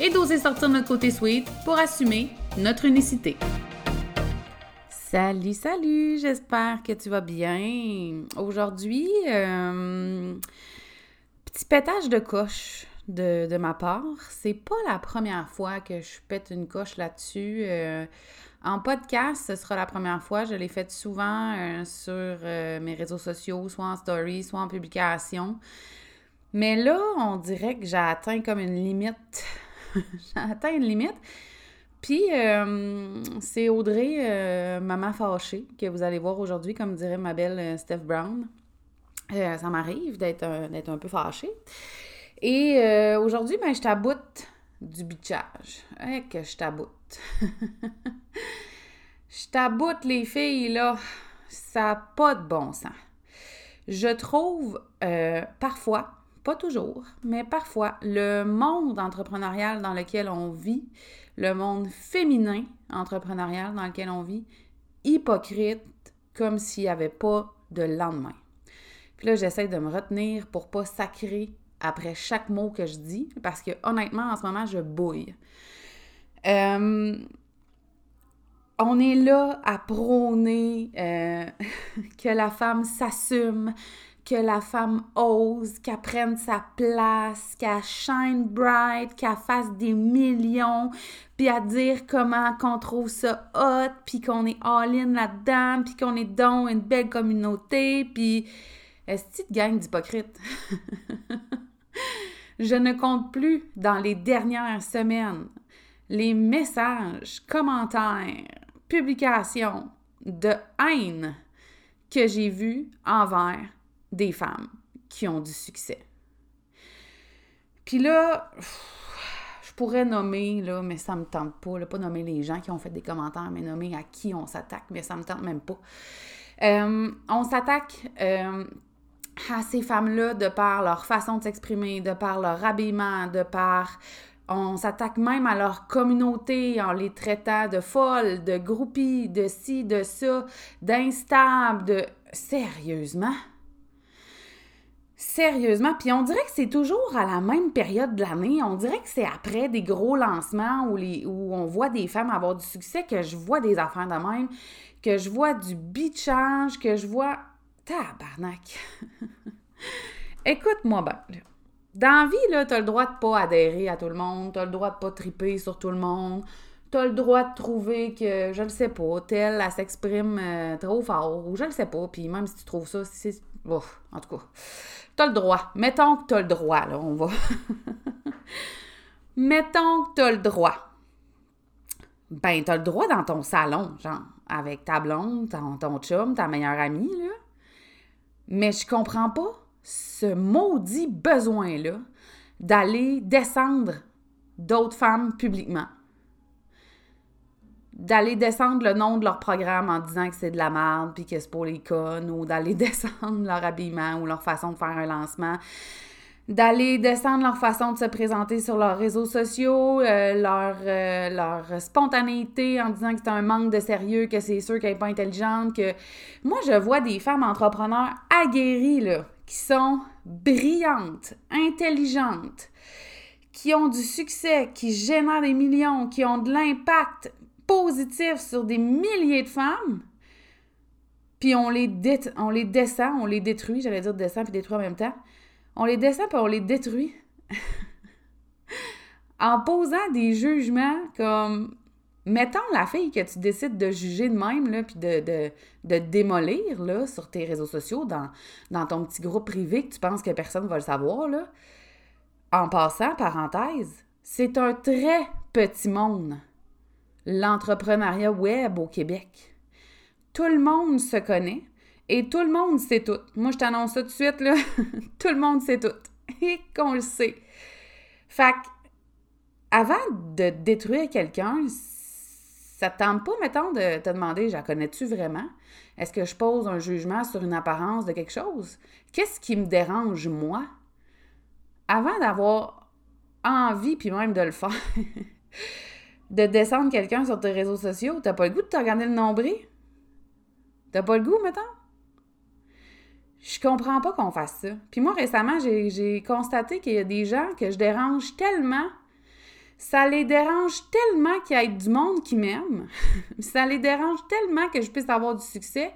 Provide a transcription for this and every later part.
et d'oser sortir notre côté sweet pour assumer notre unicité. Salut, salut, j'espère que tu vas bien. Aujourd'hui, euh, petit pétage de coche de, ma part. C'est pas la première fois que je pète une coche là-dessus. Euh, en podcast, ce sera la première fois. Je l'ai fait souvent euh, sur mes réseaux sociaux, soit en story, soit en publication. Mais là, on dirait que j'ai atteint comme une limite j'ai atteint une limite. Puis, euh, c'est Audrey, euh, maman fâchée, que vous allez voir aujourd'hui, comme dirait ma belle euh, Steph Brown. ça m'arrive d'être un, un peu fâchée. Et aujourd'hui, ben, je t'aboute du bitchage. Eh, que je t'aboute. je t'aboute, les filles, là. Ça n'a pas de bon sens. Je trouve parfois pas toujours, mais parfois, le monde entrepreneurial dans lequel on vit, le monde féminin entrepreneurial dans lequel on vit, hypocrite, comme s'il n'y avait pas de lendemain. Puis là, j'essaie de me retenir pour pas sacrer après chaque mot que je dis, parce que honnêtement, en ce moment, je bouille. Euh, on est là à prôner euh, que la femme s'assume, que la femme ose, qu'elle prenne sa place, qu'elle shine bright, qu'elle fasse des millions, puis à dire comment qu'on trouve ça hot, puis qu'on est all-in là-dedans, puis qu'on est dans une belle communauté, puis est-ce que gang d'hypocrite? Je ne compte plus dans les dernières semaines les messages, commentaires, publications de haine que j'ai vus envers des femmes qui ont du succès. Puis là, je pourrais nommer, là, mais ça me tente pas, là, pas nommer les gens qui ont fait des commentaires, mais nommer à qui on s'attaque, mais ça me tente même pas. Euh, on s'attaque euh, à ces femmes-là de par leur façon de s'exprimer, de par leur habillement, de par... On s'attaque même à leur communauté en les traitant de folles, de groupies, de ci, de ça, d'instables, de... Sérieusement? Sérieusement, puis on dirait que c'est toujours à la même période de l'année. On dirait que c'est après des gros lancements où, les, on voit des femmes avoir du succès que je vois des affaires de même, que je vois du bitchage, que je vois. Tabarnak! Écoute-moi bien. Dans la vie, là, t'as le droit de pas adhérer à tout le monde, t'as le droit de pas triper sur tout le monde, t'as le droit de trouver que, je ne sais pas, telle, elle s'exprime euh, trop fort, ou je ne sais pas, puis même si tu trouves ça, c'est... en tout cas. T'as le droit. Mettons que t'as le droit, là, on va. Mettons que t'as le droit. Ben, t'as le droit dans ton salon, genre, avec ta blonde, ton, ton chum, ta meilleure amie, là. Mais je comprends pas ce maudit besoin-là d'aller descendre d'autres femmes publiquement d'aller descendre le nom de leur programme en disant que c'est de la merde puis que c'est pour les connes ou d'aller descendre leur habillement ou leur façon de faire un lancement. D'aller descendre leur façon de se présenter sur leurs réseaux sociaux, euh, leur, euh, leur spontanéité en disant que c'est un manque de sérieux, que c'est sûr qu'elle n'est pas intelligente, que moi je vois des femmes entrepreneurs aguerries là, qui sont brillantes, intelligentes, qui ont du succès, qui génèrent des millions, qui ont de l'impact, positif sur des milliers de femmes, puis on les, on les descend, on les détruit, j'allais dire descend puis détruit en même temps. On les descend puis on les détruit. en posant des jugements comme mettons la fille que tu décides de juger de même, là, puis de, de, démolir là, sur tes réseaux sociaux, dans, dans ton petit groupe privé que tu penses que personne ne va le savoir, là. En passant, parenthèse, c'est un très petit monde l'entrepreneuriat web au Québec. Tout le monde se connaît et tout le monde sait tout. Moi, je t'annonce ça tout de suite, là. tout le monde sait tout. Et qu'on le sait. Fait avant de détruire quelqu'un, ça te tente pas, mettons, de te demander, je la connais-tu vraiment? Est-ce que je pose un jugement sur une apparence de quelque chose? Qu'est-ce qui me dérange, moi? Avant d'avoir envie, puis même de le faire, de descendre quelqu'un sur tes réseaux sociaux, t'as pas le goût de te regarder le nombril? T'as pas le goût, mettons? Je comprends pas qu'on fasse ça. Puis moi, récemment, j'ai constaté qu'il y a des gens que je dérange tellement ça les dérange tellement qu'il y ait du monde qui m'aime. ça les dérange tellement que je puisse avoir du succès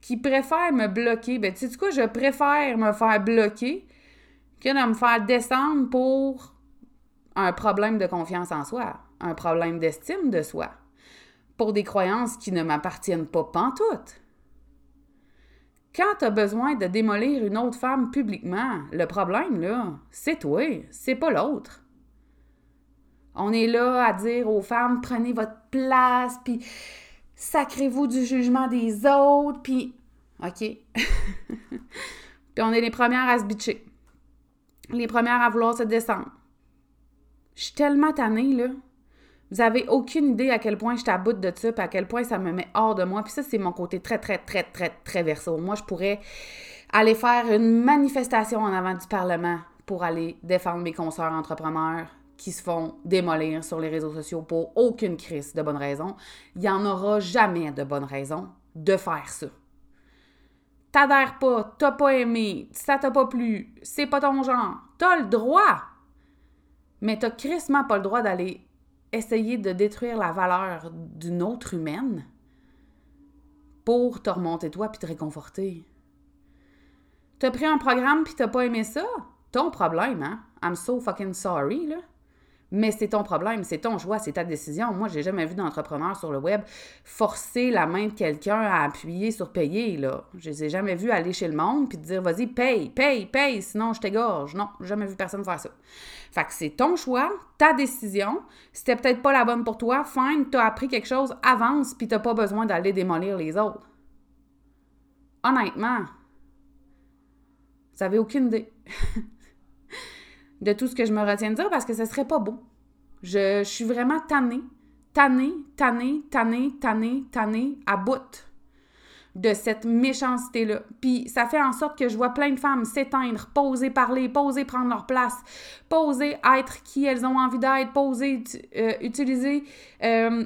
qu'ils préfèrent me bloquer. Ben, tu sais quoi, je préfère me faire bloquer que de me faire descendre pour un problème de confiance en soi, un problème d'estime de soi, pour des croyances qui ne m'appartiennent pas pantoute. Quand tu as besoin de démolir une autre femme publiquement, le problème, là, c'est toi, c'est pas l'autre. On est là à dire aux femmes, prenez votre place, puis sacrez-vous du jugement des autres, puis... OK. puis on est les premières à se bitcher. Les premières à vouloir se descendre. Je suis tellement tannée, là. Vous avez aucune idée à quel point je t'aboute de ça, à quel point ça me met hors de moi. Puis ça, c'est mon côté très, très, très, très, très verso. Moi, je pourrais aller faire une manifestation en avant du Parlement pour aller défendre mes consoeurs entrepreneurs, qui se font démolir sur les réseaux sociaux pour aucune crise de bonne raison. Il n'y en aura jamais de bonne raison de faire ça. T'adhères pas, t'as pas aimé, ça t'a pas plu, c'est pas ton genre. T'as le droit! Mais t'as crissement pas le droit d'aller essayer de détruire la valeur d'une autre humaine pour te remonter toi puis te réconforter. T'as pris un programme puis t'as pas aimé ça? Ton problème, hein? I'm so fucking sorry, là. Mais c'est ton problème, c'est ton choix, c'est ta décision. Moi, j'ai jamais vu d'entrepreneur sur le web forcer la main de quelqu'un à appuyer sur payer, là. Je les ai jamais vus aller chez le monde puis dire vas-y, paye, paye, paye, sinon je t'égorge. Non, jamais vu personne faire ça. Fait c'est ton choix, ta décision. C'était peut-être pas la bonne pour toi, fine, t'as appris quelque chose, avance, puis t'as pas besoin d'aller démolir les autres. Honnêtement, vous avez aucune idée. de tout ce que je me retiens de dire parce que ce serait pas beau. Je, suis vraiment tannée, tannée, tannée, tannée, tannée, tannée, à bout de cette méchanceté-là. Puis ça fait en sorte que je vois plein de femmes s'éteindre, poser parler, poser prendre leur place, poser être qui elles ont envie d'être, poser euh, utiliser euh,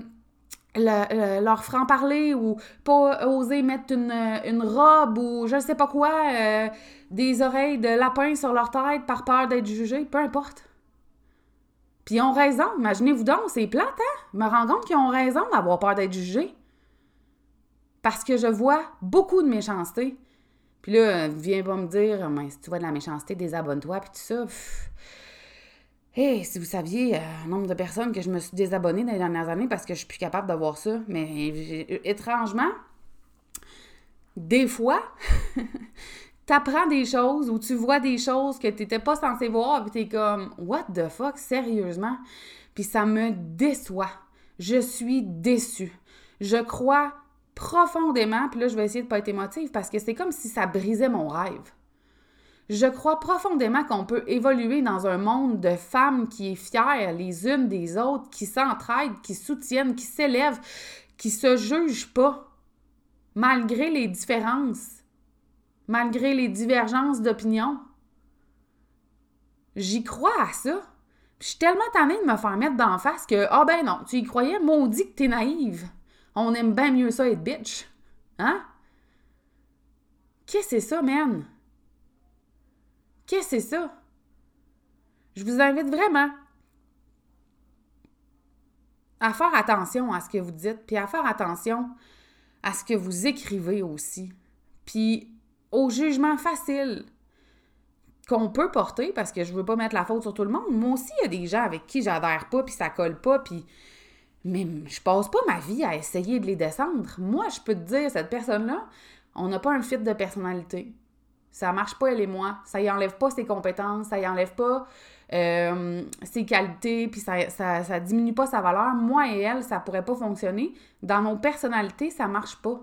leur franc-parler ou pas oser mettre une, robe ou je ne sais pas quoi, euh, des oreilles de lapin sur leur tête par peur d'être jugés, peu importe. Puis ils ont raison, imaginez-vous donc, c'est plate, hein? Je me rends compte qu'ils ont raison d'avoir peur d'être jugés. Parce que je vois beaucoup de méchanceté. Puis là, viens pas me dire, mais si tu vois de la méchanceté, désabonne-toi, puis tout ça. Si vous saviez le euh, nombre de personnes que je me suis désabonnée dans les dernières années parce que je suis plus capable de voir ça. Mais étrangement, des fois, tu apprends des choses ou tu vois des choses que tu n'étais pas censé voir et tu es comme What the fuck, sérieusement? Puis ça me déçoit. Je suis déçue. Je crois profondément, puis là, je vais essayer de pas être émotive parce que c'est comme si ça brisait mon rêve. Je crois profondément qu'on peut évoluer dans un monde de femmes qui est fière les unes des autres, qui s'entraident, qui soutiennent, qui s'élèvent, qui se jugent pas, malgré les différences, malgré les divergences d'opinion. J'y crois à ça. je suis tellement tannée de me faire mettre d'en face que, ah ben non, tu y croyais, maudit que t'es naïve. On aime bien mieux ça être bitch. Hein? Qu'est-ce que c'est ça, man? Qu'est-ce que c'est ça? Je vous invite vraiment à faire attention à ce que vous dites, puis à faire attention à ce que vous écrivez aussi, puis au jugement facile qu'on peut porter, parce que je veux pas mettre la faute sur tout le monde. Moi aussi, il y a des gens avec qui j'adhère pas, puis ça colle pas, puis... Mais je passe pas ma vie à essayer de les descendre. Moi, je peux te dire, cette personne-là, on n'a pas un fit de personnalité. Ça marche pas, elle et moi. Ça y enlève pas ses compétences, ça y enlève pas euh, ses qualités, puis ça, ça, diminue pas sa valeur. Moi et elle, ça pourrait pas fonctionner. Dans nos personnalités, ça marche pas.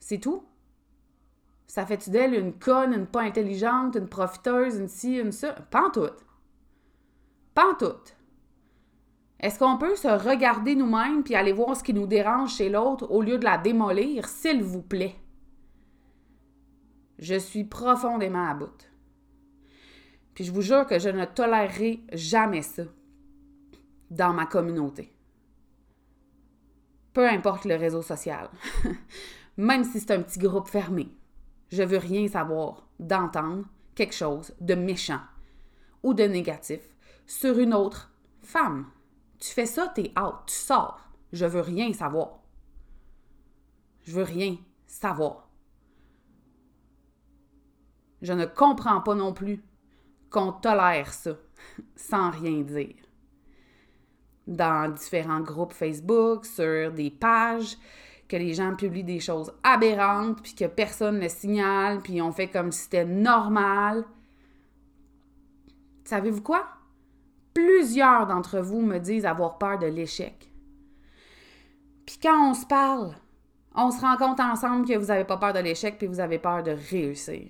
C'est tout. Ça fait-tu d'elle une conne, une pas intelligente, une profiteuse, une ci, une ça? Pas en tout. Pas en tout. Est-ce qu'on peut se regarder nous-mêmes puis aller voir ce qui nous dérange chez l'autre au lieu de la démolir, s'il vous plaît? Je suis profondément à bout. Puis je vous jure que je ne tolérerai jamais ça dans ma communauté. Peu importe le réseau social, même si c'est un petit groupe fermé, je veux rien savoir d'entendre quelque chose de méchant ou de négatif sur une autre femme. Tu fais ça, t'es out, tu sors. Je veux rien savoir. Je veux rien savoir. Je ne comprends pas non plus qu'on tolère ça sans rien dire. Dans différents groupes Facebook, sur des pages, que les gens publient des choses aberrantes, puis que personne ne signale, puis on fait comme si c'était normal. Savez-vous quoi? Plusieurs d'entre vous me disent avoir peur de l'échec. Puis quand on se parle, on se rend compte ensemble que vous n'avez pas peur de l'échec, puis vous avez peur de réussir.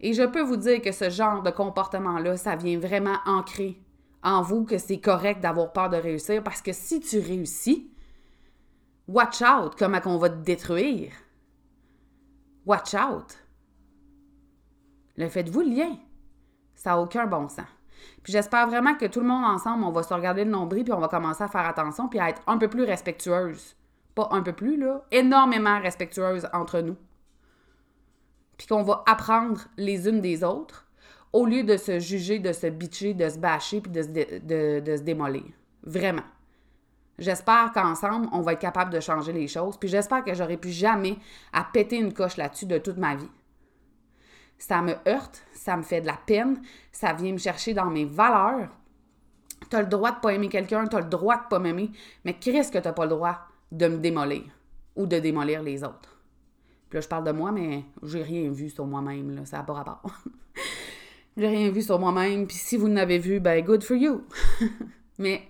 Et je peux vous dire que ce genre de comportement-là, ça vient vraiment ancrer en vous que c'est correct d'avoir peur de réussir parce que si tu réussis, watch out comment on va te détruire. Watch out. Le faites-vous le lien. Ça n'a aucun bon sens. Puis j'espère vraiment que tout le monde ensemble, on va se regarder le nombril puis on va commencer à faire attention puis à être un peu plus respectueuse. Pas un peu plus, là, énormément respectueuse entre nous puis qu'on va apprendre les unes des autres, au lieu de se juger, de se bitcher, de se bâcher, puis de se, démolir. Vraiment. J'espère qu'ensemble, on va être capable de changer les choses, puis j'espère que j'aurai plus jamais à péter une coche là-dessus de toute ma vie. Ça me heurte, ça me fait de la peine, ça vient me chercher dans mes valeurs. T'as le droit de pas aimer quelqu'un, t'as le droit de pas m'aimer, mais qu'est-ce que t'as pas le droit de me démolir ou de démolir les autres? Puis là, je parle de moi, mais j'ai rien vu sur moi-même, là. Ça n'a pas rapport. j'ai rien vu sur moi-même, puis si vous n'avez vu, ben good for you. mais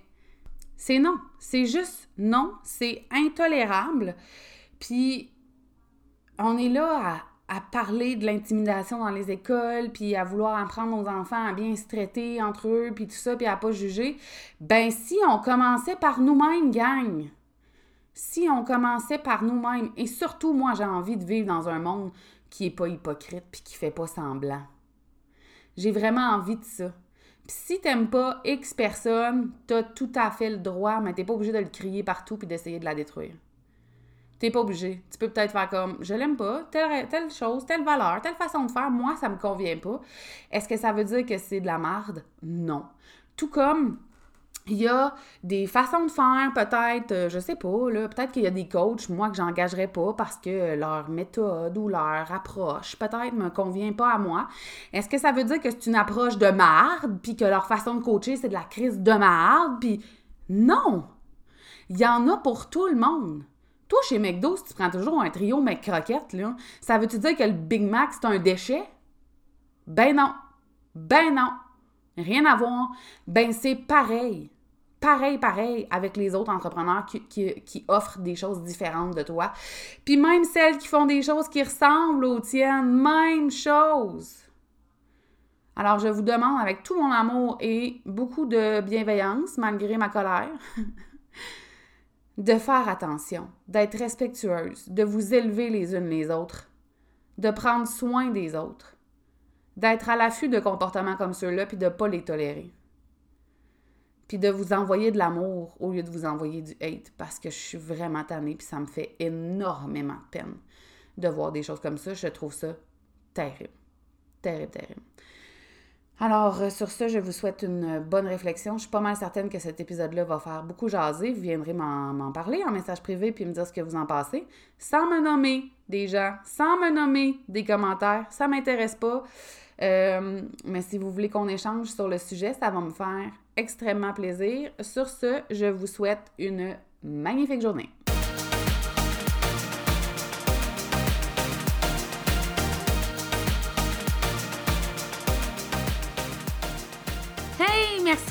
c'est non. C'est juste non. C'est intolérable. Puis on est là à, parler de l'intimidation dans les écoles, puis à vouloir apprendre nos enfants à bien se traiter entre eux, puis tout ça, puis à pas juger. Ben si on commençait par nous-mêmes, gang si on commençait par nous-mêmes, et surtout moi j'ai envie de vivre dans un monde qui n'est pas hypocrite puis qui fait pas semblant. J'ai vraiment envie de ça. Puis si t'aimes pas X personne, t'as tout à fait le droit, mais t'es pas obligé de le crier partout puis d'essayer de la détruire. T'es pas obligé. Tu peux peut-être faire comme je l'aime pas, telle, telle chose, telle valeur, telle façon de faire, moi ça me convient pas. Est-ce que ça veut dire que c'est de la marde? Non. Tout comme il y a des façons de faire, peut-être, euh, je sais pas, peut-être qu'il y a des coachs, moi, que j'engagerais pas parce que leur méthode ou leur approche, peut-être, me convient pas à moi. Est-ce que ça veut dire que c'est une approche de marde, puis que leur façon de coacher, c'est de la crise de marde, puis non! Il y en a pour tout le monde. Toi, chez McDo, si tu prends toujours un trio McCroquette, là, ça veut-tu dire que le Big Mac, c'est un déchet? Ben non! Ben non! Rien à voir. Ben, c'est pareil. Pareil, pareil avec les autres entrepreneurs qui, offrent des choses différentes de toi. Puis même celles qui font des choses qui ressemblent aux tiennes, même chose. Alors, je vous demande avec tout mon amour et beaucoup de bienveillance, malgré ma colère, de faire attention, d'être respectueuse, de vous élever les unes les autres, de prendre soin des autres d'être à l'affût de comportements comme ceux-là, puis de ne pas les tolérer. Puis de vous envoyer de l'amour au lieu de vous envoyer du hate, parce que je suis vraiment tannée, puis ça me fait énormément de peine de voir des choses comme ça. Je trouve ça terrible. Terrible, terrible. Alors, euh, sur ce, je vous souhaite une bonne réflexion. Je suis pas mal certaine que cet épisode-là va faire beaucoup jaser. Vous viendrez m'en parler en message privé puis me dire ce que vous en pensez. Sans me nommer des gens, sans me nommer des commentaires. Ça m'intéresse pas. Euh, mais si vous voulez qu'on échange sur le sujet, ça va me faire extrêmement plaisir. Sur ce, je vous souhaite une magnifique journée.